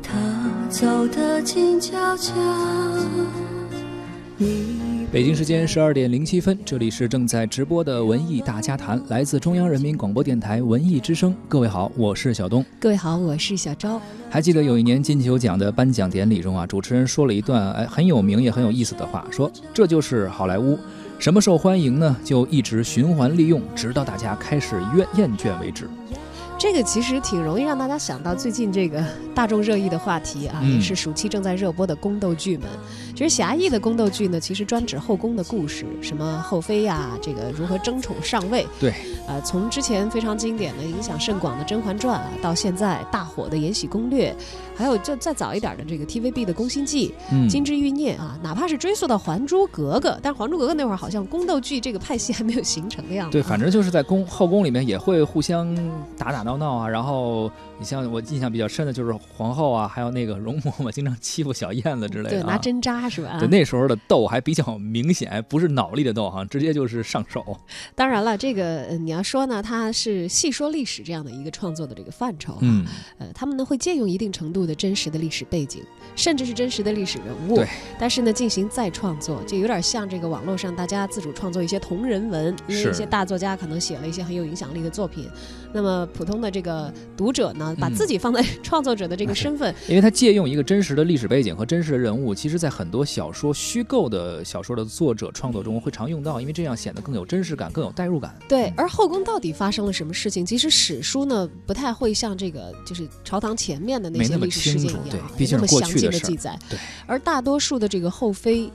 他走得静悄悄。北京时间十二点零七分，这里是正在直播的文艺大家谈，来自中央人民广播电台文艺之声。各位好，我是小东。各位好，我是小昭。还记得有一年金球奖的颁奖典礼中啊，主持人说了一段哎很有名也很有意思的话，说这就是好莱坞，什么受欢迎呢，就一直循环利用，直到大家开始厌厌倦为止。这个其实挺容易让大家想到最近这个大众热议的话题啊，也是暑期正在热播的宫斗剧们。其实狭义的宫斗剧呢，其实专指后宫的故事，什么后妃呀，这个如何争宠上位。对，呃，从之前非常经典的、影响甚广的《甄嬛传》啊，到现在大火的《延禧攻略》，还有就再早一点的这个 TVB 的《宫心计》《金枝欲孽》啊，哪怕是追溯到《还珠格格》，但《还珠格格》那会儿好像宫斗剧这个派系还没有形成的样子。对，反正就是在宫后宫里面也会互相打打闹闹啊，然后你像我印象比较深的就是皇后啊，还有那个容嬷嬷经常欺负小燕子之类的，对，拿针扎是吧？对，那时候的斗还比较明显，不是脑力的斗哈，直接就是上手。当然了，这个你要说呢，它是细说历史这样的一个创作的这个范畴嗯，呃，他们呢会借用一定程度的真实的历史背景，甚至是真实的历史人物，对，但是呢进行再创作，就有点像这个网络上大家自主创作一些同人文，因为一些大作家可能写了一些很有影响力的作品，那么普通的这个读者呢，把自己放在 创作者的这个身份，因为他借用一个真实的历史背景和真实的人物，其实在很多小说虚构的小说的作者创作中会常用到，因为这样显得更有真实感，更有代入感。对，而后宫到底发生了什么事情？其实史书呢不太会像这个就是朝堂前面的那些历史事件一样，毕竟那么详尽的记载。对，而大多数的这个后妃。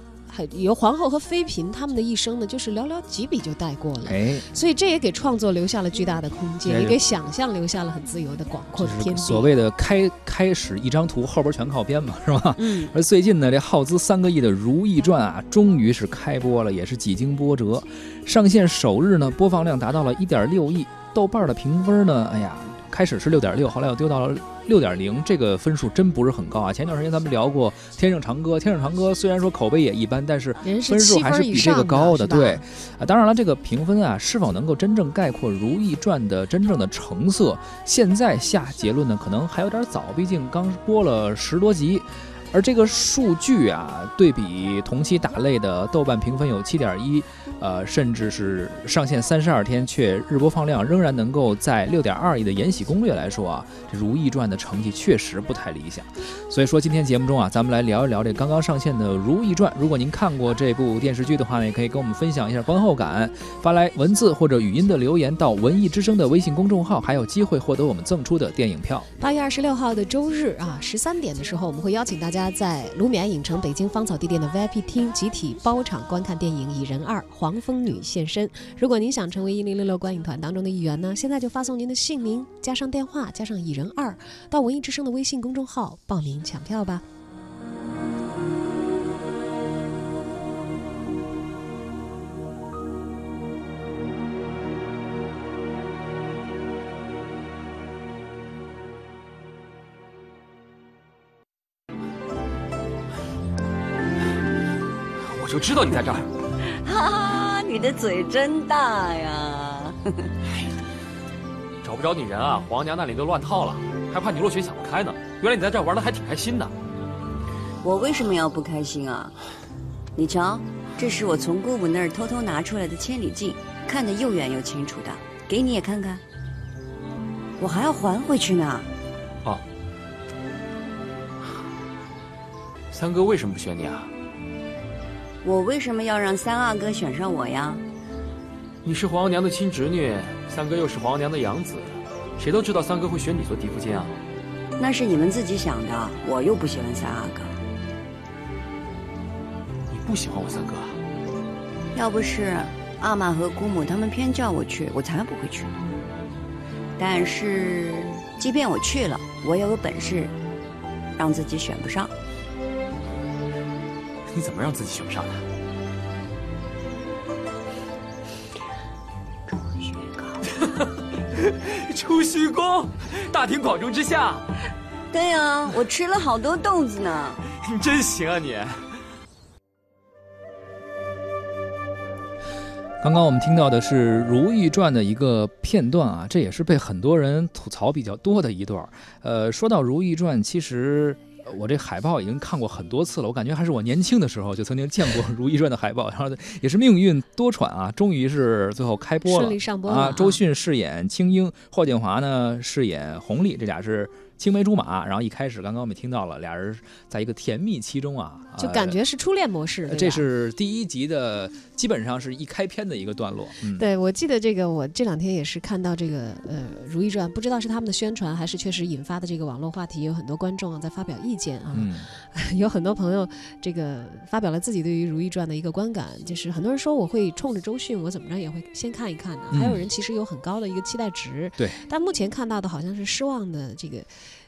有皇后和妃嫔，他们的一生呢，就是寥寥几笔就带过了。哎，所以这也给创作留下了巨大的空间，也给想象留下了很自由的广阔的天地。所谓的开开始一张图，后边全靠编嘛，是吧？嗯。而最近呢，这耗资三个亿的《如懿传》啊，终于是开播了，也是几经波折，上线首日呢，播放量达到了一点六亿，豆瓣的评分呢，哎呀，开始是六点六，后来又丢到了。六点零这个分数真不是很高啊！前段时间咱们聊过《天盛长歌》，《天盛长歌》虽然说口碑也一般，但是分数还是比这个高的。对，啊，当然了，这个评分啊，是否能够真正概括《如懿传》的真正的成色，现在下结论呢，可能还有点早，毕竟刚播了十多集。而这个数据啊，对比同期打擂的豆瓣评分有七点一，呃，甚至是上线三十二天却日播放量仍然能够在六点二亿的《延禧攻略》来说啊，这《如懿传》的成绩确实不太理想。所以说今天节目中啊，咱们来聊一聊这刚刚上线的《如懿传》。如果您看过这部电视剧的话呢，也可以跟我们分享一下观后感，发来文字或者语音的留言到文艺之声的微信公众号，还有机会获得我们赠出的电影票。八月二十六号的周日啊，十三点的时候，我们会邀请大家。在卢米埃影城北京芳草地店的 VIP 厅集体包场观看电影《蚁人二》，黄蜂女现身。如果您想成为一零六六观影团当中的一员呢，现在就发送您的姓名加上电话加上《蚁人二》到文艺之声的微信公众号报名抢票吧。知道你在这儿，哈哈，你的嘴真大呀！找不着你人啊，皇娘那里都乱套了，还怕你落选想不开呢。原来你在这儿玩的还挺开心的。我为什么要不开心啊？你瞧，这是我从姑母那儿偷偷拿出来的千里镜，看得又远又清楚的，给你也看看。我还要还回去呢。哦，三哥为什么不选你啊？我为什么要让三阿哥选上我呀？你是皇额娘的亲侄女，三哥又是皇额娘的养子，谁都知道三哥会选你做嫡福晋啊。那是你们自己想的，我又不喜欢三阿哥。你不喜欢我三哥？要不是阿玛和姑母他们偏叫我去，我才不会去。但是，即便我去了，我也有本事让自己选不上。你怎么让自己选不上的？出虚宫，出虚宫，大庭广众之下。对呀，我吃了好多豆子呢。你真行啊你！刚刚我们听到的是《如懿传》的一个片段啊，这也是被很多人吐槽比较多的一段。呃，说到《如懿传》，其实我这海报已经看过很多次了，我感觉还是我年轻的时候就曾经见过《如懿传》的海报，然后也是命运多舛啊，终于是最后开播了，顺利上播了啊。周迅饰演青樱，霍建华呢饰演弘历，这俩是。青梅竹马，然后一开始刚刚我们听到了俩人在一个甜蜜期中啊，就感觉是初恋模式。这是第一集的，基本上是一开篇的一个段落。对，我记得这个，我这两天也是看到这个呃《如懿传》，不知道是他们的宣传还是确实引发的这个网络话题，有很多观众在发表意见啊。有很多朋友这个发表了自己对于《如懿传》的一个观感，就是很多人说我会冲着周迅，我怎么着也会先看一看的。还有人其实有很高的一个期待值。对，但目前看到的好像是失望的这个。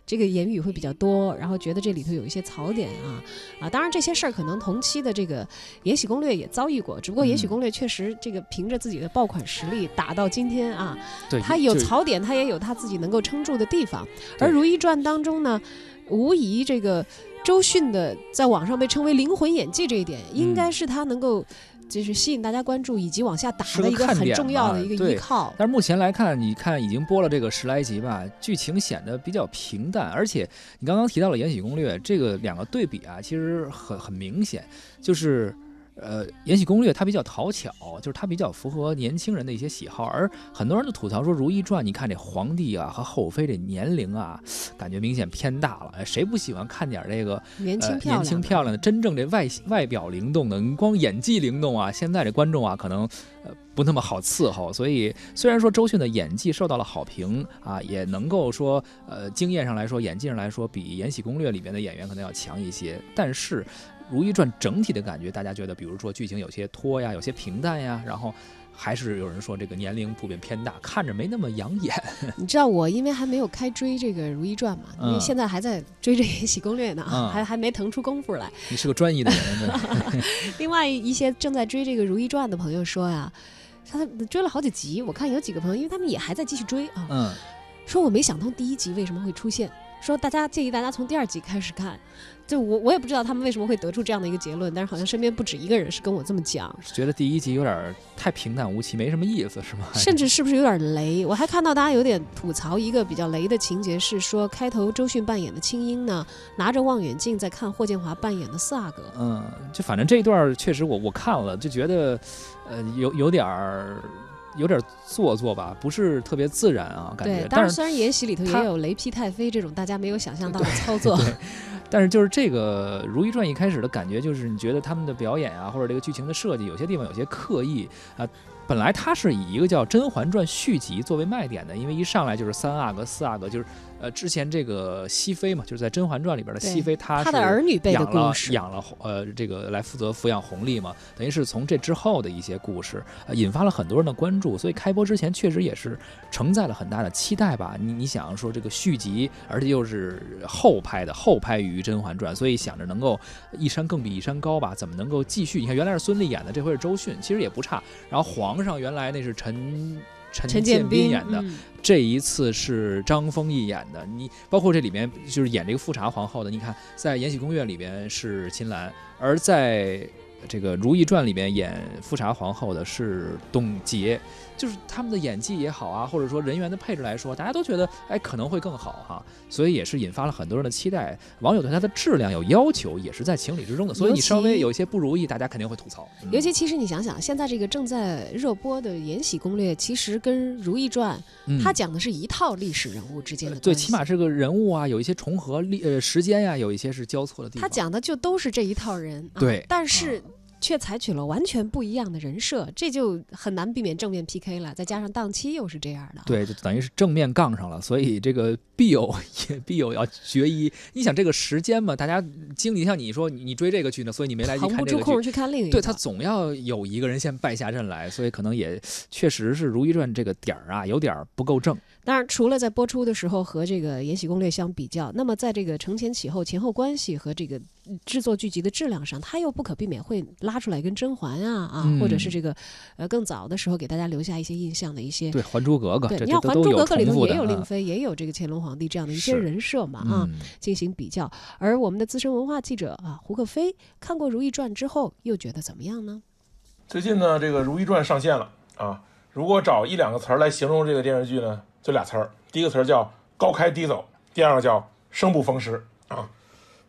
这个言语会比较多，然后觉得这里头有一些槽点啊啊！当然这些事儿可能同期的这个《延禧攻略》也遭遇过，只不过《延禧攻略》确实这个凭着自己的爆款实力打到今天啊，它有槽点，它也有它自己能够撑住的地方。而《如懿传》当中呢，无疑这个周迅的在网上被称为灵魂演技这一点，应该是他能够。就是吸引大家关注以及往下打的一个很重要的一个依靠。但是目前来看，你看已经播了这个十来集吧，剧情显得比较平淡，而且你刚刚提到了《延禧攻略》这个两个对比啊，其实很很明显，就是。呃，《延禧攻略》它比较讨巧，就是它比较符合年轻人的一些喜好，而很多人都吐槽说《如懿传》，你看这皇帝啊和后妃这年龄啊，感觉明显偏大了。哎，谁不喜欢看点这个年轻年轻漂亮的，真正这外外表灵动的？你光演技灵动啊，现在这观众啊可能呃不那么好伺候。所以虽然说周迅的演技受到了好评啊，也能够说呃经验上来说，演技上来说比《延禧攻略》里面的演员可能要强一些，但是。《如懿传》整体的感觉，大家觉得，比如说剧情有些拖呀，有些平淡呀，然后还是有人说这个年龄普遍偏大，看着没那么养眼。你知道我因为还没有开追这个《如懿传》嘛，因为现在还在追这《延禧攻略》呢，还还没腾出功夫来。你是个专一的人。另外一些正在追这个《如懿传》的朋友说呀，他追了好几集，我看有几个朋友，因为他们也还在继续追啊，嗯，说我没想通第一集为什么会出现。说大家建议大家从第二集开始看，就我我也不知道他们为什么会得出这样的一个结论，但是好像身边不止一个人是跟我这么讲，觉得第一集有点太平淡无奇，没什么意思，是吗？甚至是不是有点雷？我还看到大家有点吐槽一个比较雷的情节，是说开头周迅扮演的青樱呢，拿着望远镜在看霍建华扮演的四阿哥。嗯，就反正这一段确实我我看了就觉得，呃，有有点儿。有点做作吧，不是特别自然啊，感觉。对，当然虽然《延禧》里头也有雷劈太妃这种大家没有想象到的操作，但是就是这个《如懿传》一开始的感觉，就是你觉得他们的表演啊，或者这个剧情的设计，有些地方有些刻意啊。本来它是以一个叫《甄嬛传》续集作为卖点的，因为一上来就是三阿哥、四阿哥，就是。呃，之前这个熹妃嘛，就是在《甄嬛传》里边的熹妃，她是养了养了呃这个来负责抚养弘历嘛，等于是从这之后的一些故事，呃，引发了很多人的关注，所以开播之前确实也是承载了很大的期待吧。你你想说这个续集，而且又是后拍的，后拍于《甄嬛传》，所以想着能够一山更比一山高吧？怎么能够继续？你看原来是孙俪演的，这回是周迅，其实也不差。然后皇上原来那是陈。陈建斌演的，这一次是张丰毅演的。你包括这里面就是演这个富察皇后的，你看在《延禧攻略》里边是秦岚，而在。这个《如懿传》里面演富察皇后的是董洁，就是他们的演技也好啊，或者说人员的配置来说，大家都觉得哎可能会更好哈，所以也是引发了很多人的期待。网友对它的质量有要求，也是在情理之中的。所以你稍微有一些不如意，大家肯定会吐槽。尤其其实你想想，现在这个正在热播的《延禧攻略》，其实跟《如懿传》它讲的是一套历史人物之间的，对，起码这个人物啊有一些重合，历呃时间呀有一些是交错的地方。他讲的就都是这一套人，对，但是。却采取了完全不一样的人设，这就很难避免正面 PK 了。再加上档期又是这样的，对，就等于是正面杠上了，所以这个必有 也必有要决一。你想这个时间嘛，大家精力像你说你追这个剧呢，所以你没来及看这个剧，腾不出空去看另一个。对他总要有一个人先败下阵来，所以可能也确实是《如懿传》这个点儿啊，有点不够正。当然，除了在播出的时候和这个《延禧攻略》相比较，那么在这个承前启后、前后关系和这个制作剧集的质量上，它又不可避免会拉出来跟甄嬛啊啊，或者是这个呃更早的时候给大家留下一些印象的一些。对《还珠格格》，对，你看《还珠格格》里头也有令妃，也有这个乾隆皇帝这样的一些人设嘛啊，进行比较。而我们的资深文化记者啊胡克飞看过《如懿传》之后，又觉得怎么样呢？最近呢，这个《如懿传》上线了啊。如果找一两个词儿来形容这个电视剧呢，就俩词儿。第一个词儿叫高开低走，第二个叫生不逢时啊。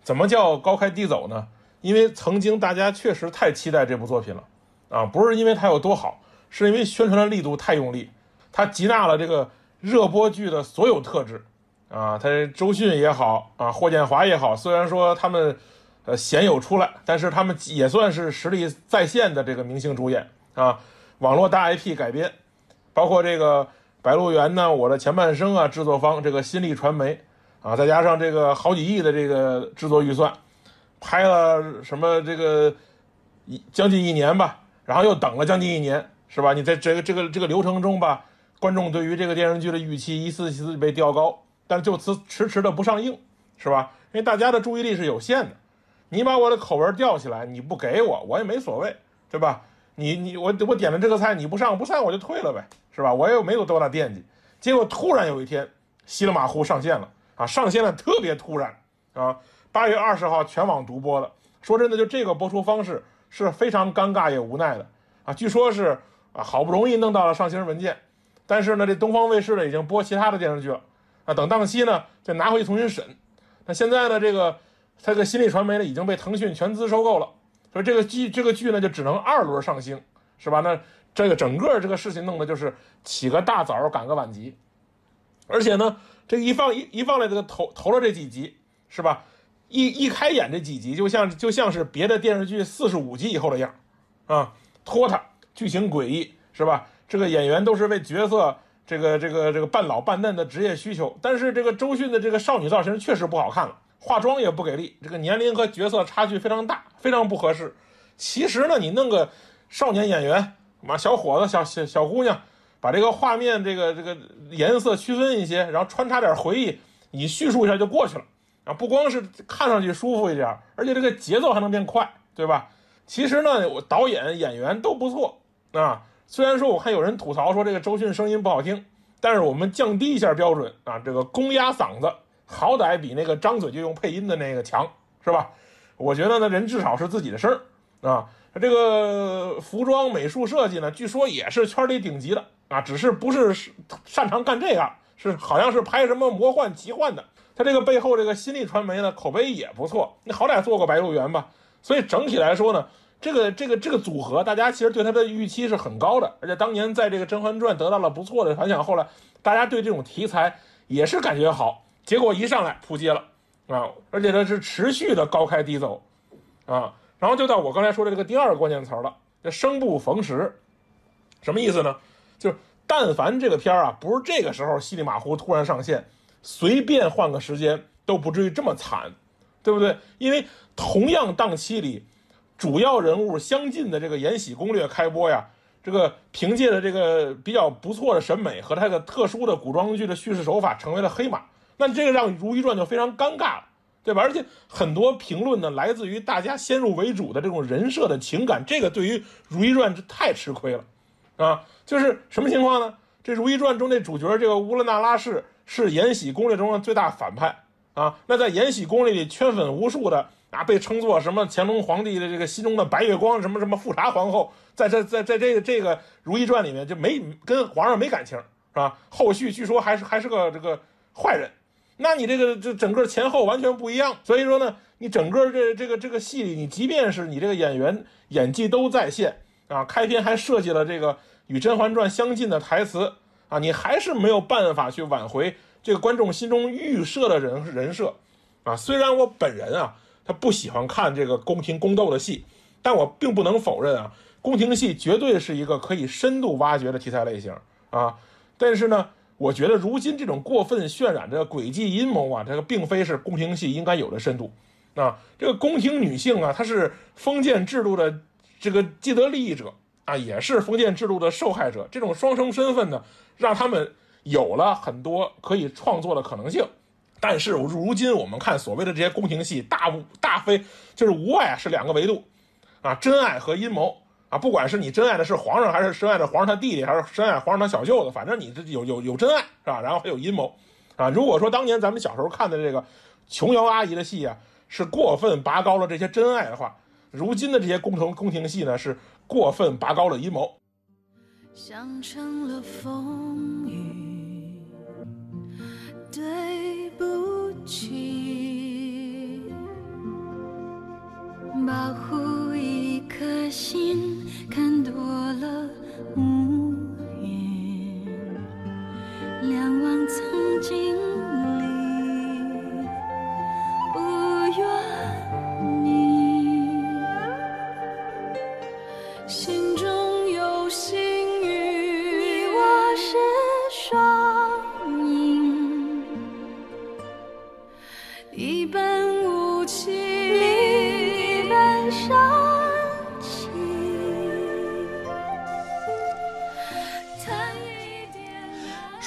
怎么叫高开低走呢？因为曾经大家确实太期待这部作品了啊，不是因为它有多好，是因为宣传的力度太用力，它集纳了这个热播剧的所有特质啊。它周迅也好啊，霍建华也好，虽然说他们呃鲜有出来，但是他们也算是实力在线的这个明星主演啊。网络大 IP 改编，包括这个《白鹿原》呢，《我的前半生》啊，制作方这个新力传媒啊，再加上这个好几亿的这个制作预算，拍了什么这个一将近一年吧，然后又等了将近一年，是吧？你在这个这个这个流程中吧，观众对于这个电视剧的预期一次次被调高，但就此迟迟的不上映，是吧？因为大家的注意力是有限的，你把我的口味吊起来，你不给我，我也没所谓，对吧？你你我我点了这个菜你不上不上我就退了呗，是吧？我也没有多大惦记。结果突然有一天，稀里马虎上线了啊！上线了特别突然啊！八月二十号全网独播了。说真的，就这个播出方式是非常尴尬也无奈的啊！据说是啊，好不容易弄到了上星文件，但是呢，这东方卫视呢已经播其他的电视剧了啊，等档期呢再拿回去重新审。那现在呢，这个它这个新力传媒呢已经被腾讯全资收购了。所以这个剧这个剧呢就只能二轮上星，是吧？那这个整个这个事情弄的就是起个大早赶个晚集，而且呢，这一放一一放来这个投投了这几集，是吧？一一开演这几集就像就像是别的电视剧四十五集以后的样啊，拖沓，剧情诡异，是吧？这个演员都是为角色这个这个这个半老半嫩的职业需求，但是这个周迅的这个少女造型确实不好看了。化妆也不给力，这个年龄和角色差距非常大，非常不合适。其实呢，你弄个少年演员，嘛小伙子、小小小姑娘，把这个画面、这个这个颜色区分一些，然后穿插点回忆，你叙述一下就过去了。啊，不光是看上去舒服一点，而且这个节奏还能变快，对吧？其实呢，我导演、演员都不错啊。虽然说我看有人吐槽说这个周迅声音不好听，但是我们降低一下标准啊，这个公鸭嗓子。好歹比那个张嘴就用配音的那个强，是吧？我觉得呢，人至少是自己的声儿啊。这个服装美术设计呢，据说也是圈里顶级的啊，只是不是擅长干这个，是好像是拍什么魔幻奇幻的。他这个背后这个新力传媒呢，口碑也不错，你好歹做过《白鹿原》吧。所以整体来说呢，这个这个这个组合，大家其实对他的预期是很高的，而且当年在这个《甄嬛传》得到了不错的反响，后来大家对这种题材也是感觉好。结果一上来扑街了，啊，而且呢是持续的高开低走，啊，然后就到我刚才说的这个第二个关键词了，这生不逢时，什么意思呢？就是但凡这个片儿啊不是这个时候稀里马虎突然上线，随便换个时间都不至于这么惨，对不对？因为同样档期里，主要人物相近的这个《延禧攻略》开播呀，这个凭借着这个比较不错的审美和它的特殊的古装剧的叙事手法，成为了黑马。那这个让《如懿传》就非常尴尬了，对吧？而且很多评论呢，来自于大家先入为主的这种人设的情感，这个对于《如懿传》这太吃亏了，啊，就是什么情况呢？这《如懿传》中那主角这个乌拉那拉氏是《延禧攻略》中的最大反派啊。那在《延禧攻略》里圈粉无数的啊，被称作什么乾隆皇帝的这个心中的白月光，什么什么富察皇后，在这在在这个这个《如懿传》里面就没跟皇上没感情，是吧？后续据说还是还是个这个坏人。那你这个这整个前后完全不一样，所以说呢，你整个这这个这个戏里，你即便是你这个演员演技都在线啊，开篇还设计了这个与《甄嬛传》相近的台词啊，你还是没有办法去挽回这个观众心中预设的人人设啊。虽然我本人啊，他不喜欢看这个宫廷宫斗的戏，但我并不能否认啊，宫廷戏绝对是一个可以深度挖掘的题材类型啊。但是呢。我觉得如今这种过分渲染的诡计阴谋啊，这个并非是宫廷戏应该有的深度。啊，这个宫廷女性啊，她是封建制度的这个既得利益者啊，也是封建制度的受害者。这种双重身份呢，让他们有了很多可以创作的可能性。但是如今我们看所谓的这些宫廷戏，大大非就是无外是两个维度，啊，真爱和阴谋。啊，不管是你真爱的是皇上，还是深爱的皇上他弟弟，还是深爱皇上他小舅子，反正你这有有有真爱是吧？然后还有阴谋，啊，如果说当年咱们小时候看的这个琼瑶阿姨的戏啊，是过分拔高了这些真爱的话，如今的这些宫廷宫廷戏呢，是过分拔高了阴谋。想成了风雨，对不起，保护一颗心，看多了无言，两望曾经里，不怨你，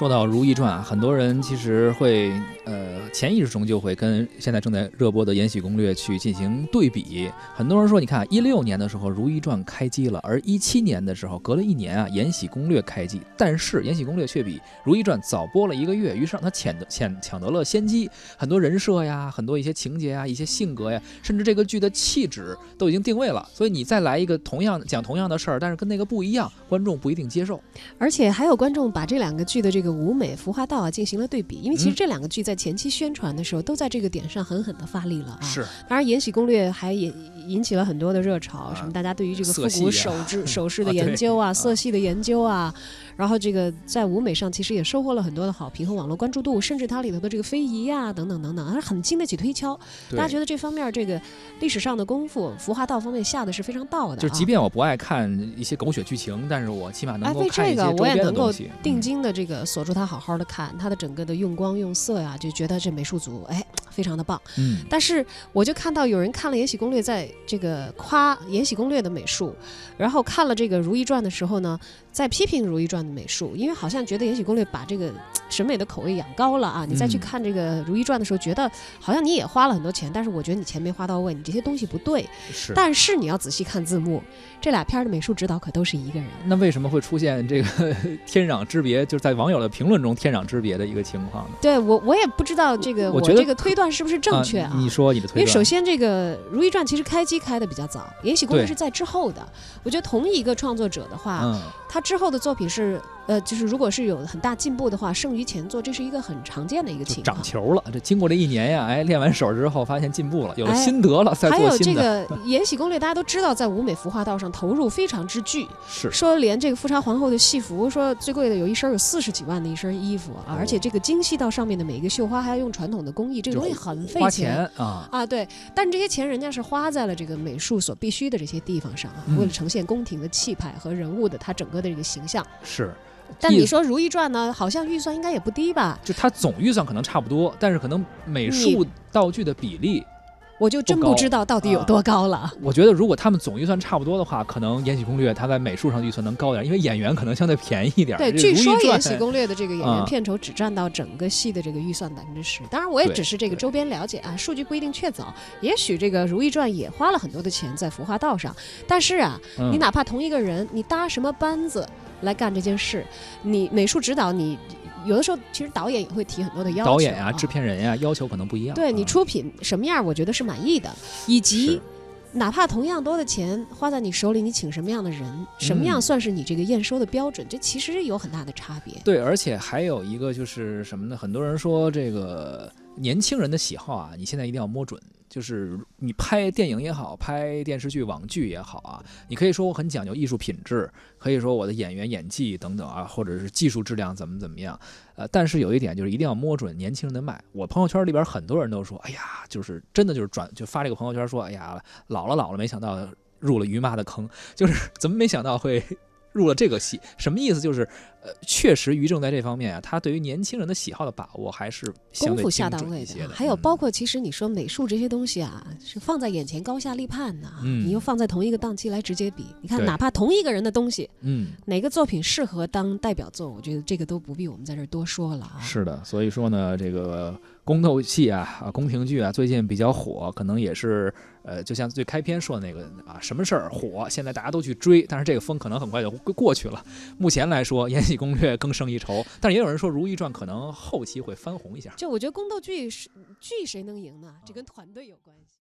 说到《如懿传》啊，很多人其实会呃潜意识中就会跟现在正在热播的《延禧攻略》去进行对比。很多人说，你看一六年的时候《如懿传》开机了，而一七年的时候隔了一年啊，《延禧攻略》开机，但是《延禧攻略》却比《如懿传》早播了一个月，于是让它抢得抢抢得了先机。很多人设呀，很多一些情节啊，一些性格呀，甚至这个剧的气质都已经定位了。所以你再来一个同样讲同样的事儿，但是跟那个不一样，观众不一定接受。而且还有观众把这两个剧的这个舞美、服化道啊进行了对比，因为其实嗯。这两个剧在前期宣传的时候都在这个点上狠狠的发力了啊。是，当然，《延禧攻略》还引引起了很多的热潮，啊什么大家对于这个复古首饰首饰的研究啊、啊色系的研究啊，然后这个在舞美上其实也收获了很多的好评和网络关注度，甚至它里头的这个非遗呀、等等等等，还是很经得起推敲。大家觉得这方面这个历史上的功夫、服化道方面下的是非常到的、啊。就即便我不爱看一些狗血剧情，但是我起码能哎，为够看这个一些周边我也能够定睛的这个锁住它，好好的看它的整个的用光用色呀，就觉得这美术组哎非常的棒。嗯，但是我就看到有人看了《延禧攻略》，在这个夸《延禧攻略》的美术，然后看了这个《如懿传》的时候呢，在批评《如懿传》的美术，因为好像觉得《延禧攻略》把这个审美的口味养高了啊。你再去嗯看这个《如懿传》的时候，觉得好像你也花了很多钱，但是我觉得你钱没花到位，你这些东西不对。是。但是你要仔细看字幕，这俩片儿的美术指导可都是一个人。那为什么会出现这个 天壤之别？就是在网友的评论中天壤之别的一个情况呢？对我，我也不知道这个我我觉得这个推断是不是正确啊？你说你的推断。因为首先，这个《如懿传》其实开机开的比较早，《延禧攻略》是在之后的。我觉得同一个创作者的话，嗯，他之后的作品是，呃，就是如果是有很大进步的话，剩余前作，这是一个很常见的一个情况。长球了。这经过这一年呀，哎，练完手之后发现进步了，有了哎心得了，再还有这。个《延禧攻略》，大家都知道，在舞美服化道上投入非常之巨，是说连这个富察皇后的戏服，说最贵的有一身有四十几万的一身衣服啊，而且这个精细到上面的每一个绣花还要用传统的工艺，这个东西很费花钱。钱啊，啊，对，但这些钱人家是花在了这个美术所必须的这些地方上啊，嗯为了呈现宫廷的气派和人物的他整个的这个形象。是。但你说《如懿传》呢，好像预算应该也不低吧？就它总预算可能差不多，但是可能美术道具的比例，我就真不知道到底有啊多高了。我觉得如果他们总预算差不多的话，可能《延禧攻略》它在美术上预算能高点，因为演员可能相对便宜一点儿。对，据说《延禧攻略》的这个演员啊片酬只占到整个戏的这个预算百分之十。当然，我也只是这个周边了解啊，数据不一定确凿。也许这个《如懿传》也花了很多的钱在服化道上，但是啊，嗯你哪怕同一个人，你搭什么班子来干这件事，你美术指导你。有的时候，其实导演也会提很多的要求。导演呀、啊制片人呀、要求可能不一样。对你啊出品什么样，我觉得是满意的，以及哪怕同样多的钱花在你手里，你请什么样的人，什么样嗯算是你这个验收的标准，这其实有很大的差别。对，而且还有一个就是什么呢？很多人说这个年轻人的喜好啊，你现在一定要摸准。就是你拍电影也好，拍电视剧、网剧也好啊，你可以说我很讲究艺术品质，可以说我的演员演技等等啊，或者是技术质量怎么怎么样。呃，但是有一点就是一定要摸准年轻人的脉。我朋友圈里边很多人都说，哎呀，就是真的就是转就发这个朋友圈说，哎呀，老了老了，没想到入了于妈的坑，就是 怎么没想到会入了这个戏？什么意思？就是呃，确实于正在这方面啊，他对于年轻人的喜好的把握还是功夫下精到位的。还有嗯包括，其实你说美术这些东西啊，是放在眼前高下立判的啊。嗯你又放在同一个档期来直接比，你看，哪怕同一个人的东西，嗯，哪个作品适合当代表作，我觉得这个都不必我们在这儿多说了啊。是的，所以说呢，这个宫斗戏啊啊宫廷剧啊最近比较火，可能也是呃，就像最开篇说的那个啊，什么事儿火，现在大家都去追，但是这个风可能很快就过去了。目前来说，《延禧攻略》更胜一筹，但是也有人说《如懿传》可能后期会翻红一下。就我觉得宫斗剧是剧谁能赢呢？这跟团队有关系。